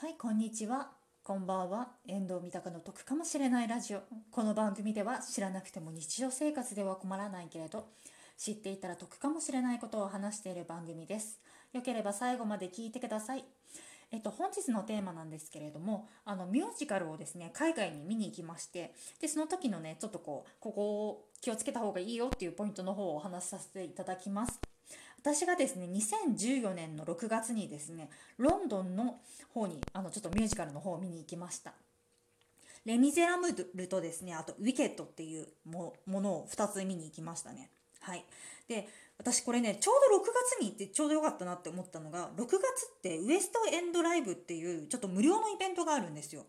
はい、こんにちは。こんばんは。遠藤三鷹の得かもしれないラジオ。この番組では知らなくても日常生活では困らないけれど、知っていたら得かもしれないことを話している番組です。よければ最後まで聞いてください。えっと、本日のテーマなんですけれども、あの、ミュージカルをですね、海外に見に行きまして、で、その時のね、ちょっとこう、ここを気をつけた方がいいよっていうポイントの方をお話しさせていただきます。私がですね2014年の6月にですねロンドンの方にあのちょっとミュージカルの方を見に行きました。レ・ミゼラブルとですねあとウィケットっていうものを2つ見に行きましたね。はい。で私これねちょうど6月に行ってちょうどよかったなって思ったのが6月ってウエストエンドライブっていうちょっと無料のイベントがあるんですよ。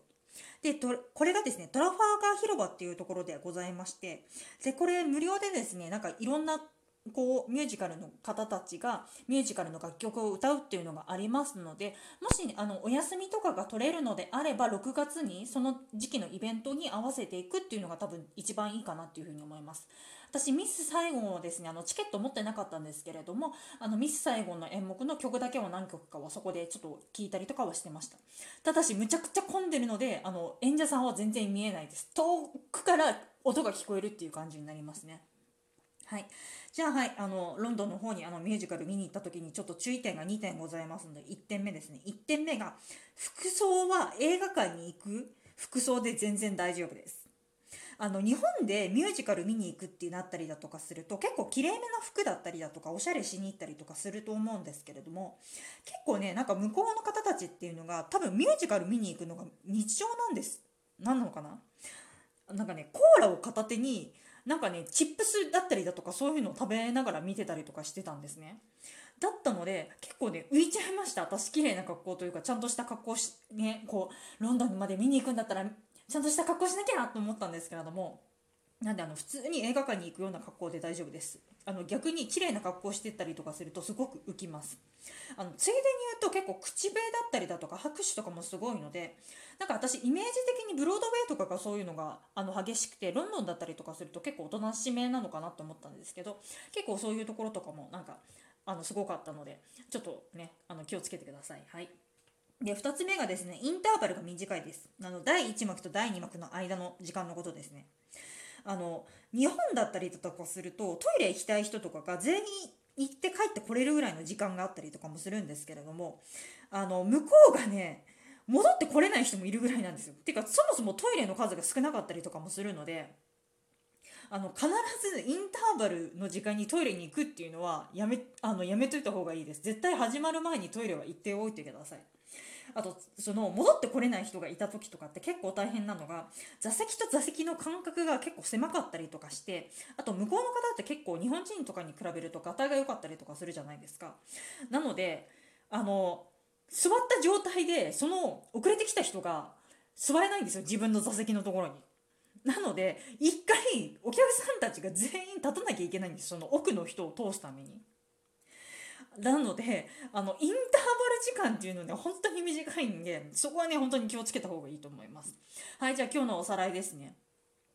でこれがですねトラファーガー広場っていうところでございましてでこれ無料でですねなんかいろんなこうミュージカルの方たちがミュージカルの楽曲を歌うっていうのがありますのでもしあのお休みとかが取れるのであれば6月にその時期のイベントに合わせていくっていうのが多分一番いいかなっていうふうに思います。私ミス・サイゴンはですねあのチケット持ってなかったんですけれどもあのミス・サイゴンの演目の曲だけを何曲かはそこでちょっと聞いたりとかはしてました。ただしむちゃくちゃ混んでるのであの演者さんは全然見えないです。遠くから音が聞こえるっていう感じになりますね。はい。じゃあ、はい、あの、ロンドンの方にあのミュージカル見に行った時にちょっと注意点が2点ございますので、1点目ですね。1点目が、服装は映画館に行く服装で全然大丈夫です。あの、日本でミュージカル見に行くってなったりだとかすると、結構綺麗めな服だったりだとか、おしゃれしに行ったりとかすると思うんですけれども、結構ね、なんか向こうの方たちっていうのが、多分ミュージカル見に行くのが日常なんです。何なのかな？なんかね、コーラを片手に、なんかね、チップスだったりだとかそういうのを食べながら見てたりとかしてたんですね。だったので、結構ね、浮いちゃいました。私、綺麗な格好というか、ちゃんとした格好し、ね、こう、ロンドンまで見に行くんだったら、ちゃんとした格好しなきゃと思ったんですけれども、なんで、あの、普通に映画館に行くような格好で大丈夫です。あの、逆に綺麗な格好してったりとかすると、すごく浮きます。あの、ついでに言うと、結構口笛だったりだとか、拍手とかもすごいので、なんか私イメージ的にブロードウェイとかがそういうのがあの激しくてロンドンだったりとかすると結構おとなしめなのかなと思ったんですけど結構そういうところとかもなんかあのすごかったのでちょっとねあの気をつけてくださいはいで2つ目がですねインターバルが短いですあの第1幕と第2幕の間の時間のことですねあの日本だったりとかするとトイレ行きたい人とかが全員行って帰ってこれるぐらいの時間があったりとかもするんですけれどもあの向こうがね戻ってこれない人もいるぐらいなんですよ。てかそもそもトイレの数が少なかったりとかもするのであの必ずインターバルの時間にトイレに行くっていうのはやめあのやめといた方がいいです。絶対始まる前にトイレは行っておいてください。あとその戻ってこれない人がいた時とかって結構大変なのが座席と座席の間隔が結構狭かったりとかしてあと向こうの方って結構日本人とかに比べるとガタが良かったりとかするじゃないですか。なのであの座った状態でその遅れてきた人が座れないんですよ自分の座席のところに。なので一回お客さんたちが全員立たなきゃいけないんですその奥の人を通すために。なのであのインターバル時間っていうのはね本当に短いんでそこはね本当に気をつけた方がいいと思います。はいじゃあ今日のおさらいですね。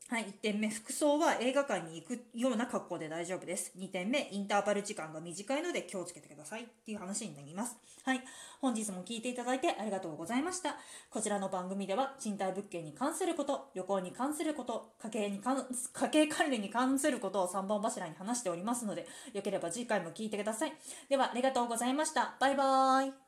はい、1点目、服装は映画館に行くような格好で大丈夫です。2点目、インターバル時間が短いので気をつけてくださいっていう話になります。はい、本日も聞いていただいてありがとうございました。こちらの番組では賃貸物件に関すること、旅行に関すること、家計に関家計管理に関することを3本柱に話しておりますので、よければ次回も聞いてください。では、ありがとうございました。バイバーイ。